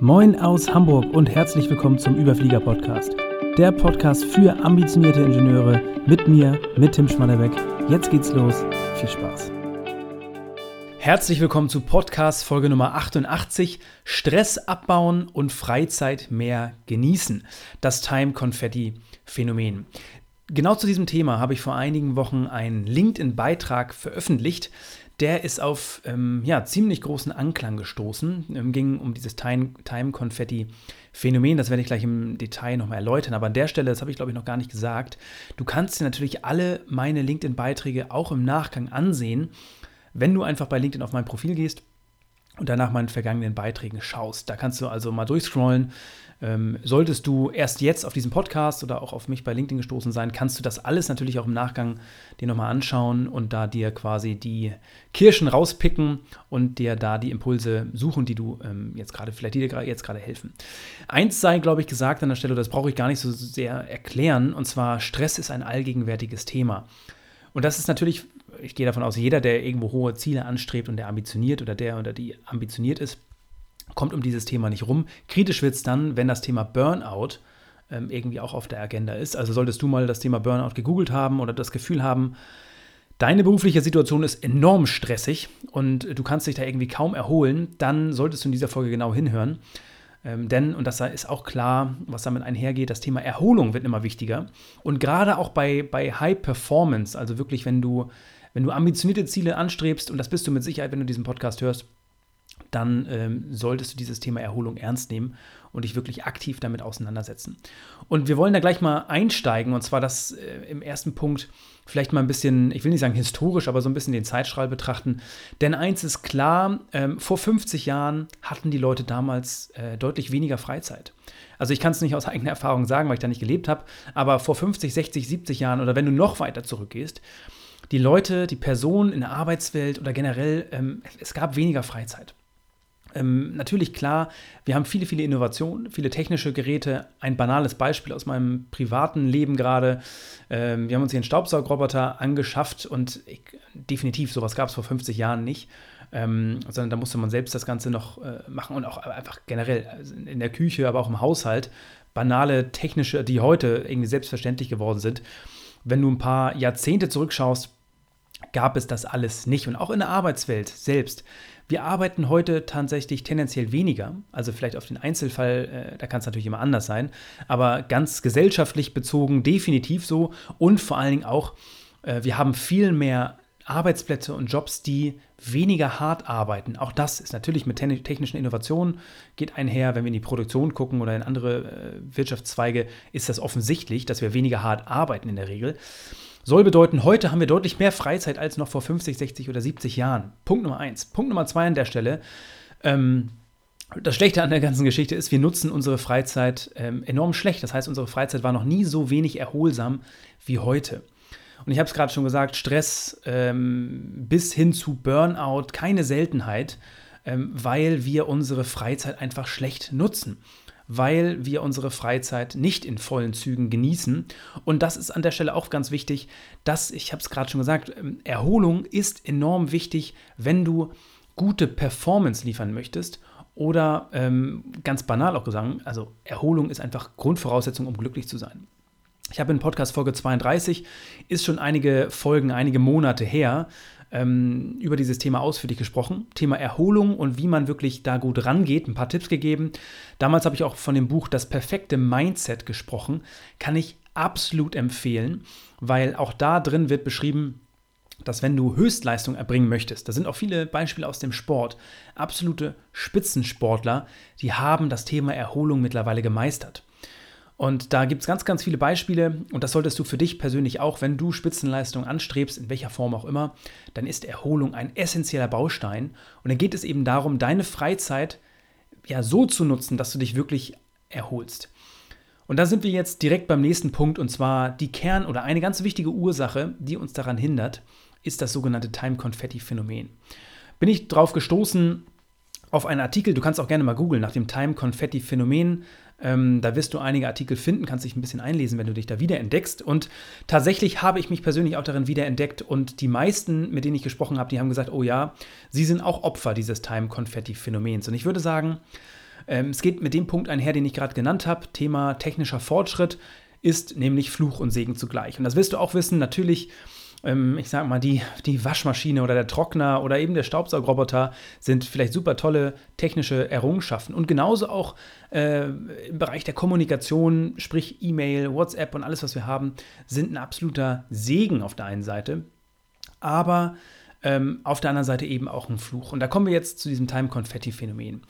Moin aus Hamburg und herzlich willkommen zum Überflieger Podcast. Der Podcast für ambitionierte Ingenieure mit mir, mit Tim Schmannerbeck. Jetzt geht's los. Viel Spaß. Herzlich willkommen zu Podcast Folge Nummer 88. Stress abbauen und Freizeit mehr genießen. Das Time Confetti Phänomen. Genau zu diesem Thema habe ich vor einigen Wochen einen LinkedIn-Beitrag veröffentlicht, der ist auf ähm, ja, ziemlich großen Anklang gestoßen. Ähm, ging um dieses Time-Confetti-Phänomen. Das werde ich gleich im Detail nochmal erläutern. Aber an der Stelle, das habe ich glaube ich noch gar nicht gesagt, du kannst dir natürlich alle meine LinkedIn-Beiträge auch im Nachgang ansehen, wenn du einfach bei LinkedIn auf mein Profil gehst und danach meinen vergangenen Beiträgen schaust. Da kannst du also mal durchscrollen ähm, solltest du erst jetzt auf diesen Podcast oder auch auf mich bei LinkedIn gestoßen sein, kannst du das alles natürlich auch im Nachgang dir nochmal anschauen und da dir quasi die Kirschen rauspicken und dir da die Impulse suchen, die du ähm, jetzt gerade, vielleicht die dir jetzt gerade helfen. Eins sei, glaube ich, gesagt an der Stelle, das brauche ich gar nicht so sehr erklären, und zwar Stress ist ein allgegenwärtiges Thema. Und das ist natürlich, ich gehe davon aus, jeder, der irgendwo hohe Ziele anstrebt und der ambitioniert oder der oder die ambitioniert ist, kommt um dieses Thema nicht rum. Kritisch wird es dann, wenn das Thema Burnout ähm, irgendwie auch auf der Agenda ist. Also solltest du mal das Thema Burnout gegoogelt haben oder das Gefühl haben, deine berufliche Situation ist enorm stressig und du kannst dich da irgendwie kaum erholen, dann solltest du in dieser Folge genau hinhören. Ähm, denn, und das ist auch klar, was damit einhergeht, das Thema Erholung wird immer wichtiger. Und gerade auch bei, bei High Performance, also wirklich, wenn du, wenn du ambitionierte Ziele anstrebst, und das bist du mit Sicherheit, wenn du diesen Podcast hörst, dann ähm, solltest du dieses Thema Erholung ernst nehmen und dich wirklich aktiv damit auseinandersetzen. Und wir wollen da gleich mal einsteigen, und zwar das äh, im ersten Punkt vielleicht mal ein bisschen, ich will nicht sagen historisch, aber so ein bisschen den Zeitstrahl betrachten. Denn eins ist klar, ähm, vor 50 Jahren hatten die Leute damals äh, deutlich weniger Freizeit. Also ich kann es nicht aus eigener Erfahrung sagen, weil ich da nicht gelebt habe, aber vor 50, 60, 70 Jahren oder wenn du noch weiter zurückgehst, die Leute, die Personen in der Arbeitswelt oder generell, ähm, es gab weniger Freizeit. Ähm, natürlich klar, wir haben viele, viele Innovationen, viele technische Geräte. Ein banales Beispiel aus meinem privaten Leben gerade. Ähm, wir haben uns hier einen Staubsaugroboter angeschafft und ich, definitiv, sowas gab es vor 50 Jahren nicht. Ähm, sondern da musste man selbst das Ganze noch äh, machen und auch einfach generell also in der Küche, aber auch im Haushalt. Banale technische, die heute irgendwie selbstverständlich geworden sind. Wenn du ein paar Jahrzehnte zurückschaust, gab es das alles nicht. Und auch in der Arbeitswelt selbst wir arbeiten heute tatsächlich tendenziell weniger, also vielleicht auf den Einzelfall, äh, da kann es natürlich immer anders sein, aber ganz gesellschaftlich bezogen definitiv so und vor allen Dingen auch, äh, wir haben viel mehr Arbeitsplätze und Jobs, die weniger hart arbeiten. Auch das ist natürlich mit technischen Innovationen geht einher. Wenn wir in die Produktion gucken oder in andere äh, Wirtschaftszweige, ist das offensichtlich, dass wir weniger hart arbeiten in der Regel. Soll bedeuten, heute haben wir deutlich mehr Freizeit als noch vor 50, 60 oder 70 Jahren. Punkt Nummer eins. Punkt Nummer zwei an der Stelle. Ähm, das Schlechte an der ganzen Geschichte ist, wir nutzen unsere Freizeit ähm, enorm schlecht. Das heißt, unsere Freizeit war noch nie so wenig erholsam wie heute. Und ich habe es gerade schon gesagt, Stress ähm, bis hin zu Burnout, keine Seltenheit, ähm, weil wir unsere Freizeit einfach schlecht nutzen weil wir unsere Freizeit nicht in vollen Zügen genießen. Und das ist an der Stelle auch ganz wichtig, dass, ich habe es gerade schon gesagt, ähm, Erholung ist enorm wichtig, wenn du gute Performance liefern möchtest. Oder ähm, ganz banal auch gesagt, also Erholung ist einfach Grundvoraussetzung, um glücklich zu sein. Ich habe in Podcast Folge 32, ist schon einige Folgen, einige Monate her, ähm, über dieses Thema ausführlich gesprochen. Thema Erholung und wie man wirklich da gut rangeht. Ein paar Tipps gegeben. Damals habe ich auch von dem Buch Das perfekte Mindset gesprochen. Kann ich absolut empfehlen, weil auch da drin wird beschrieben, dass wenn du Höchstleistung erbringen möchtest, da sind auch viele Beispiele aus dem Sport, absolute Spitzensportler, die haben das Thema Erholung mittlerweile gemeistert. Und da gibt es ganz, ganz viele Beispiele und das solltest du für dich persönlich auch, wenn du Spitzenleistung anstrebst, in welcher Form auch immer, dann ist Erholung ein essentieller Baustein. Und dann geht es eben darum, deine Freizeit ja so zu nutzen, dass du dich wirklich erholst. Und da sind wir jetzt direkt beim nächsten Punkt und zwar die Kern- oder eine ganz wichtige Ursache, die uns daran hindert, ist das sogenannte Time-Confetti-Phänomen. Bin ich drauf gestoßen auf einen Artikel, du kannst auch gerne mal googeln nach dem Time-Confetti-Phänomen. Ähm, da wirst du einige Artikel finden, kannst dich ein bisschen einlesen, wenn du dich da wiederentdeckst. Und tatsächlich habe ich mich persönlich auch darin wiederentdeckt und die meisten, mit denen ich gesprochen habe, die haben gesagt, oh ja, sie sind auch Opfer dieses Time-Confetti-Phänomens. Und ich würde sagen, Ähm, es geht mit dem Punkt einher, den ich gerade genannt habe, Thema technischer Fortschritt ist nämlich Fluch und Segen zugleich. Und das wirst du auch wissen, natürlich ähm, ich sage mal, die, die Waschmaschine oder der Trockner oder eben der Staubsaugroboter sind vielleicht super tolle technische Errungenschaften. Und genauso auch äh, im Bereich der Kommunikation, sprich E-Mail, WhatsApp und alles, was wir haben, sind ein absoluter Segen auf der einen Seite. Aber ähm, auf der anderen Seite eben auch ein Fluch. Und da kommen wir jetzt zu diesem Time-Confetti-Phänomen.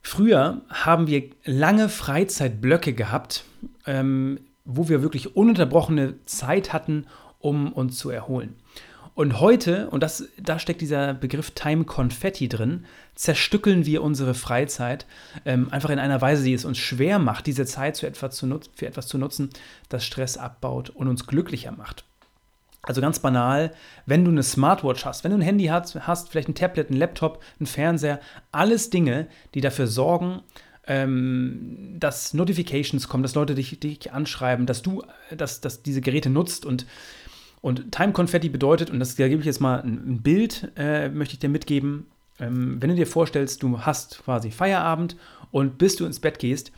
Früher haben wir lange Freizeitblöcke gehabt, ähm, wo wir wirklich ununterbrochene Zeit hatten, um uns zu erholen. Und heute, und das, da steckt dieser Begriff Time Confetti drin, zerstückeln wir unsere Freizeit ähm, einfach in einer Weise, die es uns schwer macht, diese Zeit zu etwas zu für etwas zu nutzen, das Stress abbaut und uns glücklicher macht. Also ganz banal, wenn du eine Smartwatch hast, wenn du ein Handy hast, hast vielleicht ein Tablet, ein Laptop, ein Fernseher, alles Dinge, die dafür sorgen, ähm, dass Notifications kommen, dass Leute dich, dich anschreiben, dass du dass, dass diese Geräte nutzt und und Time Confetti bedeutet, und das, da gebe ich jetzt mal ein, Bild, äh, möchte ich dir mitgeben. Ähm, wenn du dir vorstellst, du hast quasi Feierabend und bis du ins Bett gehst,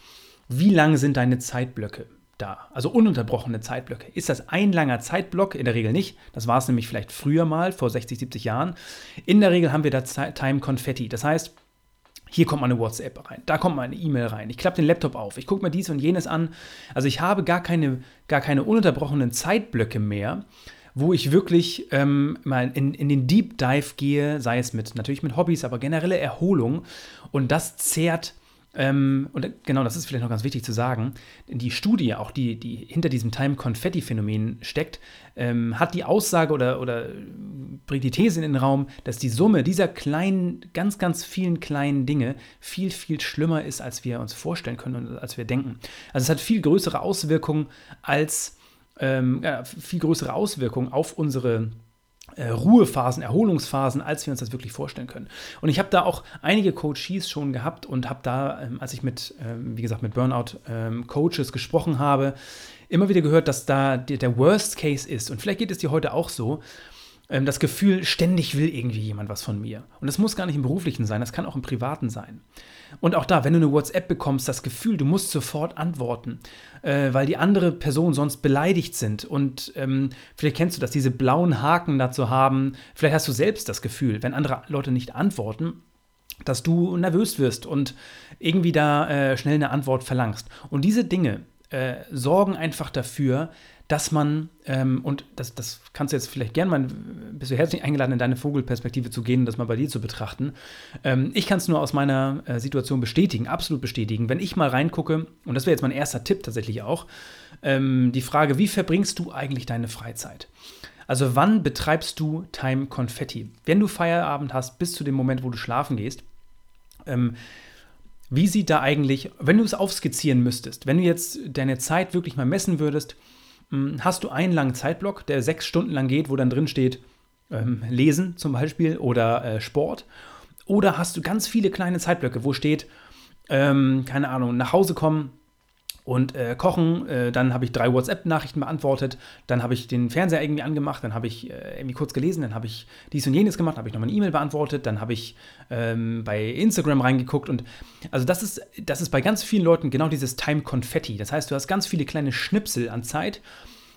wie lang sind deine Zeitblöcke da? Also ununterbrochene Zeitblöcke. Ist das ein langer Zeitblock? In der Regel nicht. Das war es nämlich vielleicht früher mal, vor 60, 70 Jahren. In der Regel haben wir da Time Confetti. Das heißt, hier kommt mal eine WhatsApp rein, da kommt mal eine E-Mail rein. Ich klappe den Laptop auf, ich gucke mir dies und jenes an. Also ich habe gar keine, gar keine ununterbrochenen Zeitblöcke mehr, wo ich wirklich ähm, mal in, in den Deep Dive gehe, sei es mit natürlich mit Hobbys, aber generelle Erholung. Und das zehrt ähm, und genau, das ist vielleicht noch ganz wichtig zu sagen, die Studie, auch die, die hinter diesem Time-Confetti-Phänomen steckt, ähm, hat die Aussage oder, oder bringt die These in den Raum, dass die Summe dieser kleinen, ganz, ganz vielen kleinen Dinge viel, viel schlimmer ist, als wir uns vorstellen können und als wir denken. Also es hat viel größere Auswirkungen als, ähm, ja, viel größere Auswirkungen auf unsere Ruhephasen, Erholungsphasen, als wir uns das wirklich vorstellen können. Und ich habe da auch einige Coaches schon gehabt und habe da, ähm, als ich mit, ähm, wie gesagt, mit Burnout-Coaches ähm, gesprochen habe, immer wieder gehört, dass da der Worst Case ist. Und vielleicht geht es dir heute auch so, ähm, das Gefühl, ständig will irgendwie jemand was von mir. Und das muss gar nicht im beruflichen sein, das kann auch im privaten sein. Und auch da, wenn du eine WhatsApp bekommst, das Gefühl, du musst sofort antworten, äh, weil die andere Person sonst beleidigt sind. Und ähm, vielleicht kennst du das, diese blauen Haken dazu haben. Vielleicht hast du selbst das Gefühl, wenn andere Leute nicht antworten, dass du nervös wirst und irgendwie da äh, schnell eine Antwort verlangst. Und diese Dinge äh, sorgen einfach dafür, dass man, ähm, und das, das kannst du jetzt vielleicht gerne mal, bist du herzlich eingeladen, in deine Vogelperspektive zu gehen und das mal bei dir zu betrachten. Ähm, ich kann es nur aus meiner äh, Situation bestätigen, absolut bestätigen. Wenn ich mal reingucke, und das wäre jetzt mein erster Tipp tatsächlich auch, ähm, die Frage, wie verbringst du eigentlich deine Freizeit? Also wann betreibst du Time Confetti? Wenn du Feierabend hast, bis zu dem Moment, wo du schlafen gehst, ähm, wie sieht da eigentlich, wenn du es aufskizzieren müsstest, wenn du jetzt deine Zeit wirklich mal messen würdest, hm, hast du einen langen Zeitblock, der sechs Stunden lang geht, wo dann drin steht, ähm, Lesen zum Beispiel oder äh, Sport. Oder hast du ganz viele kleine Zeitblöcke, wo steht, ähm, keine Ahnung, nach Hause kommen, und äh, kochen. Äh, dann habe ich drei WhatsApp-Nachrichten beantwortet. Dann habe ich den Fernseher irgendwie angemacht. Dann habe ich äh, irgendwie kurz gelesen. Dann habe ich dies und jenes gemacht. Dann habe ich nochmal eine E-Mail beantwortet. Dann habe ich ähm, bei Instagram reingeguckt. Und also das ist, das ist bei ganz vielen Leuten genau dieses Time-Confetti. Das heißt, du hast ganz viele kleine Schnipsel an Zeit,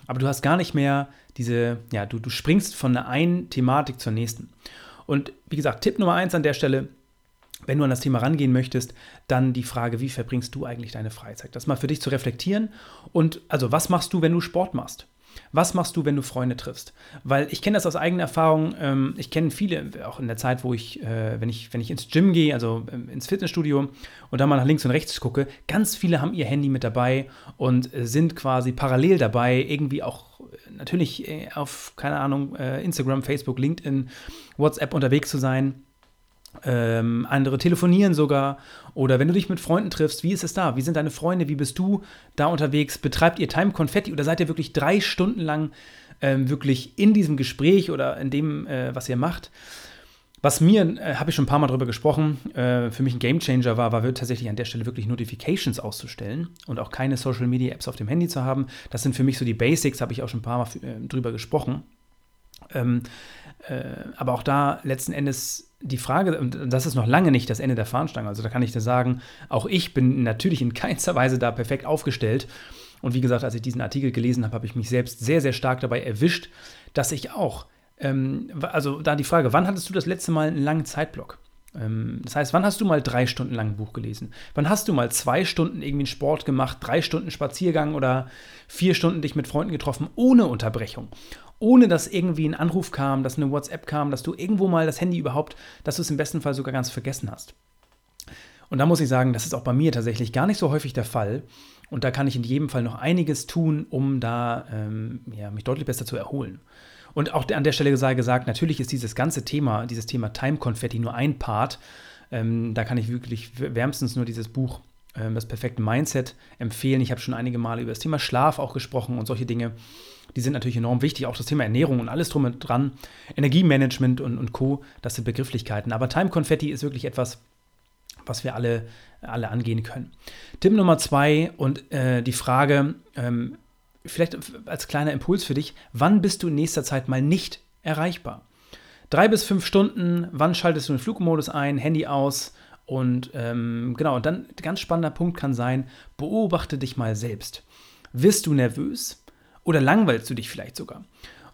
aber du hast gar nicht mehr diese, ja, du, du springst von der einen Thematik zur nächsten. Und wie gesagt, Tipp Nummer eins an der Stelle, wenn du an das Thema rangehen möchtest, dann die Frage, wie verbringst du eigentlich deine Freizeit? Das mal für dich zu reflektieren. Und also, was machst du, wenn du Sport machst? Was machst du, wenn du Freunde triffst? Weil ich kenne das aus eigener Erfahrung. Ähm, ich kenne viele, auch in der Zeit, wo ich, äh, wenn ich, wenn ich ins Gym gehe, also ähm, ins Fitnessstudio und dann mal nach links und rechts gucke, ganz viele haben ihr Handy mit dabei und sind quasi parallel dabei, irgendwie auch äh, natürlich äh, auf, keine Ahnung, Instagram, Facebook, LinkedIn, WhatsApp unterwegs zu sein ähm, andere telefonieren sogar. Oder wenn du dich mit Freunden triffst, wie ist es da? Wie sind deine Freunde? Wie bist du da unterwegs? Betreibt ihr Time Confetti oder seid ihr wirklich drei Stunden lang ähm, wirklich in diesem Gespräch oder in dem, äh, was ihr macht? Was mir, äh, habe ich schon ein paar Mal darüber gesprochen, äh, für mich ein Gamechanger war, war tatsächlich an der Stelle wirklich Notifications auszustellen und auch keine Social Media Apps auf dem Handy zu haben. Das sind für mich so die Basics, habe ich auch schon ein paar Mal äh, drüber gesprochen. Ähm, äh, aber auch da letzten Endes die Frage, und das ist noch lange nicht das Ende der Fahnenstange, also da kann ich dir sagen, auch ich bin natürlich in keinster Weise da perfekt aufgestellt. Und wie gesagt, als ich diesen Artikel gelesen habe, habe ich mich selbst sehr, sehr stark dabei erwischt, dass ich auch, ähm, also da die Frage, wann hattest du das letzte Mal einen langen Zeitblock? Ähm, das heißt, wann hast du mal drei Stunden lang ein Buch gelesen? Wann hast du mal zwei Stunden irgendwie einen Sport gemacht, drei Stunden Spaziergang oder vier Stunden dich mit Freunden getroffen, ohne Unterbrechung? Ohne dass irgendwie ein Anruf kam, dass eine WhatsApp kam, dass du irgendwo mal das Handy überhaupt, dass du es im besten Fall sogar ganz vergessen hast. Und da muss ich sagen, das ist auch bei mir tatsächlich gar nicht so häufig der Fall. Und da kann ich in jedem Fall noch einiges tun, um da ähm, ja, mich deutlich besser zu erholen. Und auch an der Stelle sei gesagt, natürlich ist dieses ganze Thema, dieses Thema Time Confetti nur ein Part. Ähm, da kann ich wirklich wärmstens nur dieses Buch, ähm, das perfekte Mindset, empfehlen. Ich habe schon einige Male über das Thema Schlaf auch gesprochen und solche Dinge. Die sind natürlich enorm wichtig, auch das Thema Ernährung und alles drum und dran, Energiemanagement und, und Co., das sind Begrifflichkeiten. Aber Time Confetti ist wirklich etwas, was wir alle, alle angehen können. Tipp Nummer zwei und äh, die Frage, ähm, vielleicht als kleiner Impuls für dich, wann bist du in nächster Zeit mal nicht erreichbar? Drei bis fünf Stunden, wann schaltest du den Flugmodus ein, Handy aus und ähm, genau, und dann ganz spannender Punkt kann sein, beobachte dich mal selbst. Wirst du nervös? Oder langweilst du dich vielleicht sogar?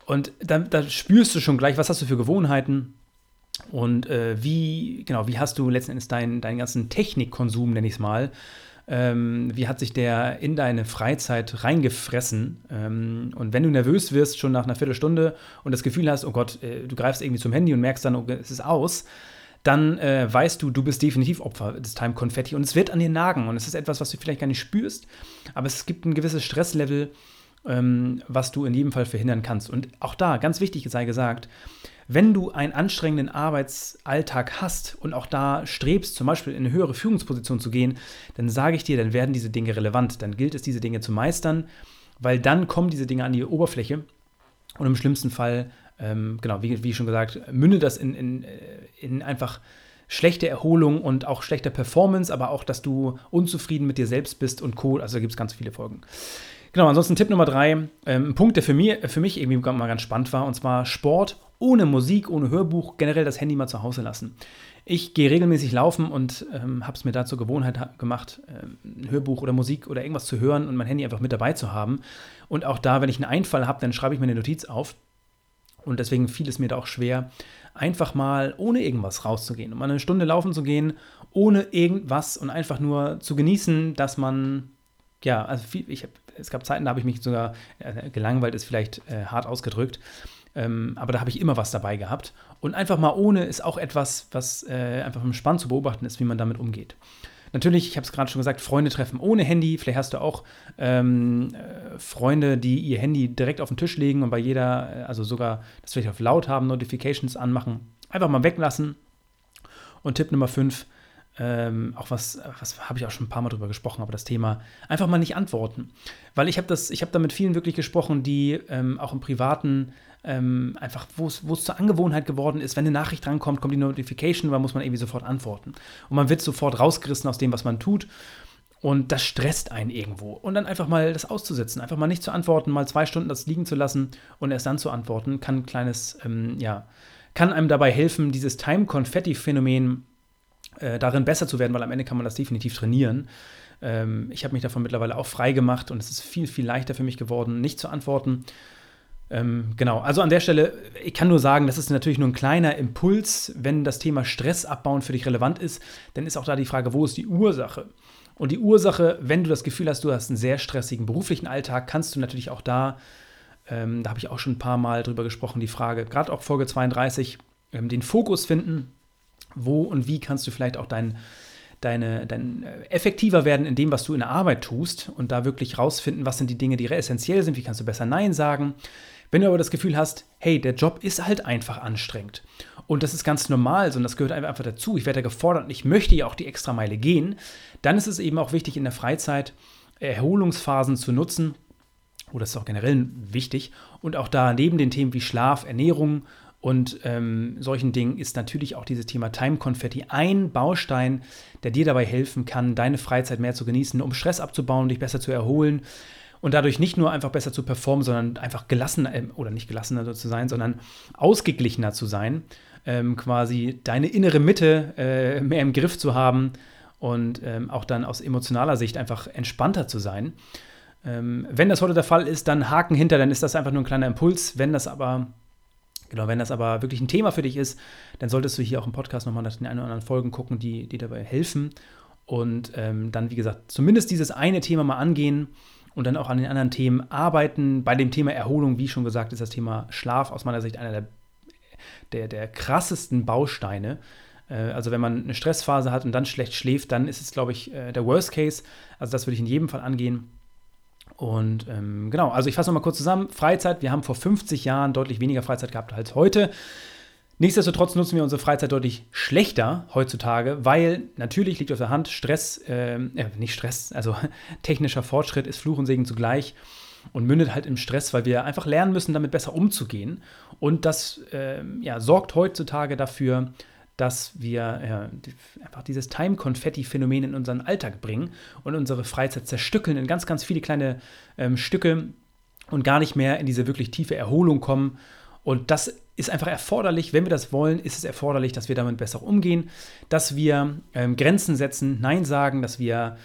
Und da, da spürst du schon gleich, was hast du für Gewohnheiten und äh, wie, genau, wie hast du letzten Endes deinen, deinen ganzen Technikkonsum, nenne ich es mal, ähm, wie hat sich der in deine Freizeit reingefressen? Ähm, und wenn du nervös wirst, schon nach einer Viertelstunde und das Gefühl hast, oh Gott, äh, du greifst irgendwie zum Handy und merkst dann, okay, es ist aus, dann äh, weißt du, du bist definitiv Opfer des Time Confetti und es wird an dir nagen und es ist etwas, was du vielleicht gar nicht spürst, aber es gibt ein gewisses Stresslevel, ähm, was du in jedem Fall verhindern kannst. Und auch da, ganz wichtig sei gesagt, wenn du einen anstrengenden Arbeitsalltag hast und auch da strebst, zum Beispiel in eine höhere Führungsposition zu gehen, dann sage ich dir, dann werden diese Dinge relevant. Dann gilt es, diese Dinge zu meistern, weil dann kommen diese Dinge an die Oberfläche und im schlimmsten Fall, ähm, genau, wie, wie, schon gesagt, mündet das in, in, äh, in einfach schlechte Erholung und auch schlechte Performance, aber auch, dass du unzufrieden mit dir selbst bist und Co. Also da gibt es ganz viele Folgen. Genau, ansonsten Tipp Nummer drei, ähm, ein Punkt, der für mich, für mich irgendwie mal ganz spannend war, und zwar Sport ohne Musik, ohne Hörbuch, generell das Handy mal zu Hause lassen. Ich gehe regelmäßig laufen und ähm, habe es mir da zur Gewohnheit gemacht, ähm, Hörbuch oder Musik oder irgendwas zu hören und mein Handy einfach mit dabei zu haben. Und auch da, wenn ich einen Einfall habe, dann schreibe ich mir eine Notiz auf. Und deswegen fiel es mir da auch schwer, einfach mal ohne irgendwas rauszugehen, um eine Stunde laufen zu gehen, ohne irgendwas und einfach nur zu genießen, dass man, ja, also viel, ich habe es gab Zeiten, da habe ich mich sogar äh, gelangweilt, ist vielleicht äh, hart ausgedrückt. Ähm, aber da habe ich immer was dabei gehabt. Und einfach mal ohne ist auch etwas, was äh, einfach spannend zu beobachten ist, wie man damit umgedt. Natürlich, ich habe es gerade schon gesagt, Freunde treffen ohne Handy. Vielleicht hast du auch ähm, äh, Freunde, die ihr Handy direkt auf den Tisch legen und bei jeder, äh, also sogar das vielleicht auf laut haben, Notifications anmachen. Einfach mal weglassen. Und Tipp Nummer 5, ähm, auch was, was habe ich auch schon ein paar Mal drüber gesprochen, aber das Thema einfach mal nicht antworten. Weil ich habe das, ich habe da mit vielen wirklich gesprochen, die ähm, auch im Privaten ähm, einfach, wo es zur Angewohnheit geworden ist, wenn eine Nachricht drankommt, kommt die Notification, dann muss man irgendwie sofort antworten. Und man wird sofort rausgerissen aus dem, was man tut. Und das stresst einen irgendwo. Und dann einfach mal das auszusetzen, einfach mal nicht zu antworten, mal zwei Stunden das liegen zu lassen und erst dann zu antworten, kann ein kleines, ähm, ja, kann einem dabei helfen, dieses Time-Confetti-Phänomen äh, darin besser zu werden, weil am Ende kann man das definitiv trainieren. Ähm, ich habe mich davon mittlerweile auch frei gemacht und es ist viel, viel leichter für mich geworden, nicht zu antworten. Ähm, genau, also an der Stelle, ich kann nur sagen, das ist natürlich nur ein kleiner Impuls. Wenn das Thema Stress abbauen für dich relevant ist, dann ist auch da die Frage, wo ist die Ursache? Und die Ursache, wenn du das Gefühl hast, du hast einen sehr stressigen beruflichen Alltag, kannst du natürlich auch da, ähm, da habe ich auch schon ein paar Mal drüber gesprochen, die Frage, gerade auch Folge 32, ähm, den Fokus finden wo und wie kannst du vielleicht auch dein, deine, dein äh, effektiver werden in dem, was du in der Arbeit tust und da wirklich rausfinden, was sind die Dinge, die essentiell sind, wie kannst du besser Nein sagen. Wenn du aber das Gefühl hast, hey, der Job ist halt einfach anstrengend und das ist ganz normal, sondern das gehört einfach dazu, ich werde gefordert und ich möchte ja auch die extra Meile gehen, dann ist es eben auch wichtig, in der Freizeit Erholungsphasen zu nutzen, oder oh, ist auch generell wichtig, und auch da neben den Themen wie Schlaf, Ernährung und ähm, solchen Dingen ist natürlich auch dieses Thema Time Confetti ein Baustein, der dir dabei helfen kann, deine Freizeit mehr zu genießen, um Stress abzubauen, dich besser zu erholen und dadurch nicht nur einfach besser zu performen, sondern einfach gelassener äh, oder nicht gelassener zu sein, sondern ausgeglichener zu sein, ähm, quasi deine innere Mitte äh, mehr im Griff zu haben und ähm, auch dann aus emotionaler Sicht einfach entspannter zu sein. Ähm, wenn das heute der Fall ist, dann Haken hinter, dann ist das einfach nur ein kleiner Impuls. Wenn das aber Genau, wenn das aber wirklich ein Thema für dich ist, dann solltest du hier auch im Podcast nochmal nach den ein oder anderen Folgen gucken, die, die dabei helfen. Und ähm, dann, wie gesagt, zumindest dieses eine Thema mal angehen und dann auch an den anderen Themen arbeiten. Bei dem Thema Erholung, wie schon gesagt, ist das Thema Schlaf aus meiner Sicht einer der, der, der krassesten Bausteine. Äh, also wenn man eine Stressphase hat und dann schlecht schläft, dann ist es, glaube ich, äh, der Worst Case. Also das würde ich in jedem Fall angehen. Und ähm, genau, also ich fasse nochmal kurz zusammen. Freizeit, wir haben vor 50 Jahren deutlich weniger Freizeit gehabt als heute. Nichtsdestotrotz nutzen wir unsere Freizeit deutlich schlechter heutzutage, weil natürlich liegt auf der Hand, Stress, ähm, äh, nicht Stress, also technischer Fortschritt ist Fluch und Segen zugleich und mündet halt im Stress, weil wir einfach lernen müssen, damit besser umzugehen. Und das äh, ja, sorgt heutzutage dafür, dass wir ja, einfach dieses Time-Konfetti-Phänomen in unseren Alltag bringen und unsere Freizeit zerstückeln in ganz, ganz viele kleine ähm, Stücke und gar nicht mehr in diese wirklich tiefe Erholung kommen. Und das ist einfach erforderlich, wenn wir das wollen, ist es erforderlich, dass wir damit besser umgehen, dass wir ähm, Grenzen setzen, Nein sagen, dass wir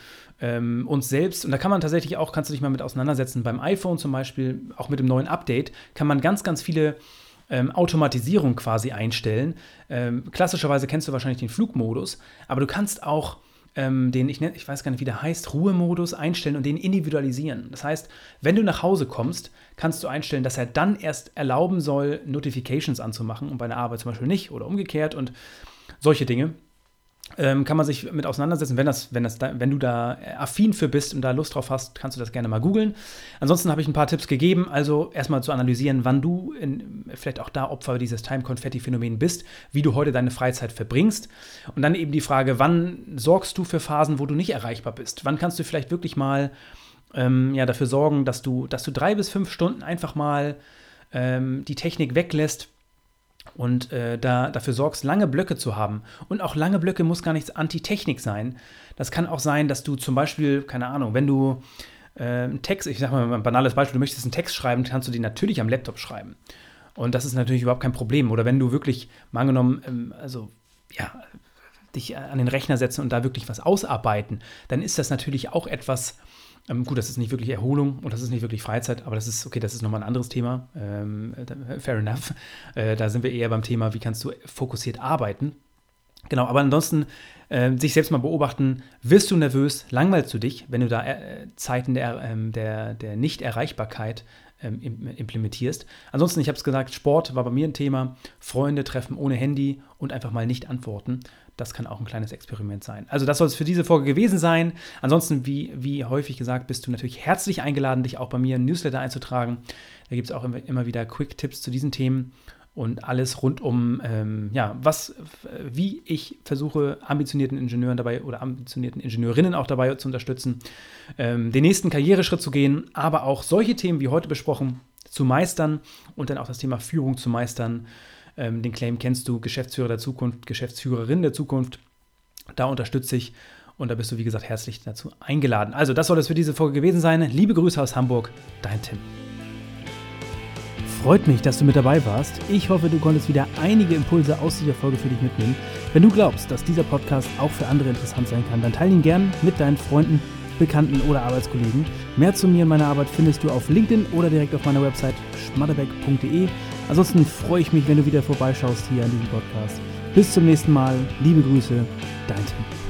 ähm, uns selbst, und da kann man tatsächlich auch, kannst du dich mal mit auseinandersetzen, beim iPhone zum Beispiel, auch mit dem neuen Update, kann man ganz, ganz viele ähm, Automatisierung quasi einstellen. Ähm, klassischerweise kennst du wahrscheinlich den Flugmodus, aber du kannst auch ähm, den, ich, ich weiß gar nicht, wie der heißt, Ruhemodus einstellen und den individualisieren. Das heißt, wenn du nach Hause kommst, kannst du einstellen, dass er dann erst erlauben soll, Notifications anzumachen und bei der Arbeit zum Beispiel nicht oder umgekehrt und solche Dinge ähm, kann man sich mit auseinandersetzen. Wenn, das, wenn, das da, wenn du da affin für bist und da Lust drauf hast, kannst du das gerne mal googeln. Ansonsten habe ich ein paar Tipps gegeben. Also erstmal zu analysieren, wann du in, vielleicht auch da Opfer dieses Time-Konfetti-Phänomen bist, wie du heute deine Freizeit verbringst. Und dann eben die Frage, wann sorgst du für Phasen, wo du nicht erreichbar bist? Wann kannst du vielleicht wirklich mal ähm, ja, dafür sorgen, dass du, dass du drei bis fünf Stunden einfach mal ähm, die Technik weglässt und äh, da, dafür sorgst, lange Blöcke zu haben. Und auch lange Blöcke muss gar nichts Antitechnik sein. Das kann auch sein, dass du zum Beispiel, keine Ahnung, wenn du äh, einen Text, ich sage mal ein banales Beispiel, du möchtest einen Text schreiben, kannst du den natürlich am Laptop schreiben. Und das ist natürlich überhaupt kein Problem. Oder wenn du wirklich, mal angenommen, ähm, also ja, dich an den Rechner setzen und da wirklich was ausarbeiten, dann ist das natürlich auch etwas, ähm, gut, das ist nicht wirklich Erholung und das ist nicht wirklich Freizeit, aber das ist, okay, das ist nochmal ein anderes Thema. Ähm, fair enough. Äh, da sind wir eher beim Thema, wie kannst du fokussiert arbeiten. Genau, aber ansonsten äh, sich selbst mal beobachten, wirst du nervös, langweilst du dich, wenn du da äh, Zeiten der, ähm, der, der Nicht-Erreichbarkeit ähm, implementierst. Ansonsten, ich habe es gesagt, Sport war bei mir ein Thema, Freunde treffen ohne Handy und einfach mal nicht antworten. Das kann auch ein kleines Experiment sein. Also das soll es für diese Folge gewesen sein. Ansonsten, wie, wie häufig gesagt, bist du natürlich herzlich eingeladen, dich auch bei mir im Newsletter einzutragen. Da gibt es auch immer, wieder Quick-Tipps zu diesen Themen und alles rund um, ähm, ja, was, wie ich versuche, ambitionierten Ingenieuren dabei oder ambitionierten Ingenieurinnen auch dabei zu unterstützen, ähm, den nächsten Karriereschritt zu gehen, aber auch solche Themen wie heute besprochen zu meistern und dann auch das Thema Führung zu meistern. Ähm, den Claim kennst du, Geschäftsführer der Zukunft, Geschäftsführerin der Zukunft. Da unterstütze ich und da bist du, wie gesagt, herzlich dazu eingeladen. Also, das soll es für diese Folge gewesen sein. Liebe Grüße aus Hamburg, dein Tim. Freut mich, dass du mit dabei warst. Ich hoffe, du konntest wieder einige Impulse aus dieser Folge für dich mitnehmen. Wenn du glaubst, dass dieser Podcast auch für andere interessant sein kann, dann teile ihn gern mit deinen Freunden, Bekannten oder Arbeitskollegen. Mehr zu mir und meiner Arbeit findest du auf LinkedIn oder direkt auf meiner Website schmatterbeck.de. Ansonsten freue ich mich, wenn du wieder vorbeischaust hier an diesem Podcast. Bis zum nächsten Mal. Liebe Grüße, dein Tim.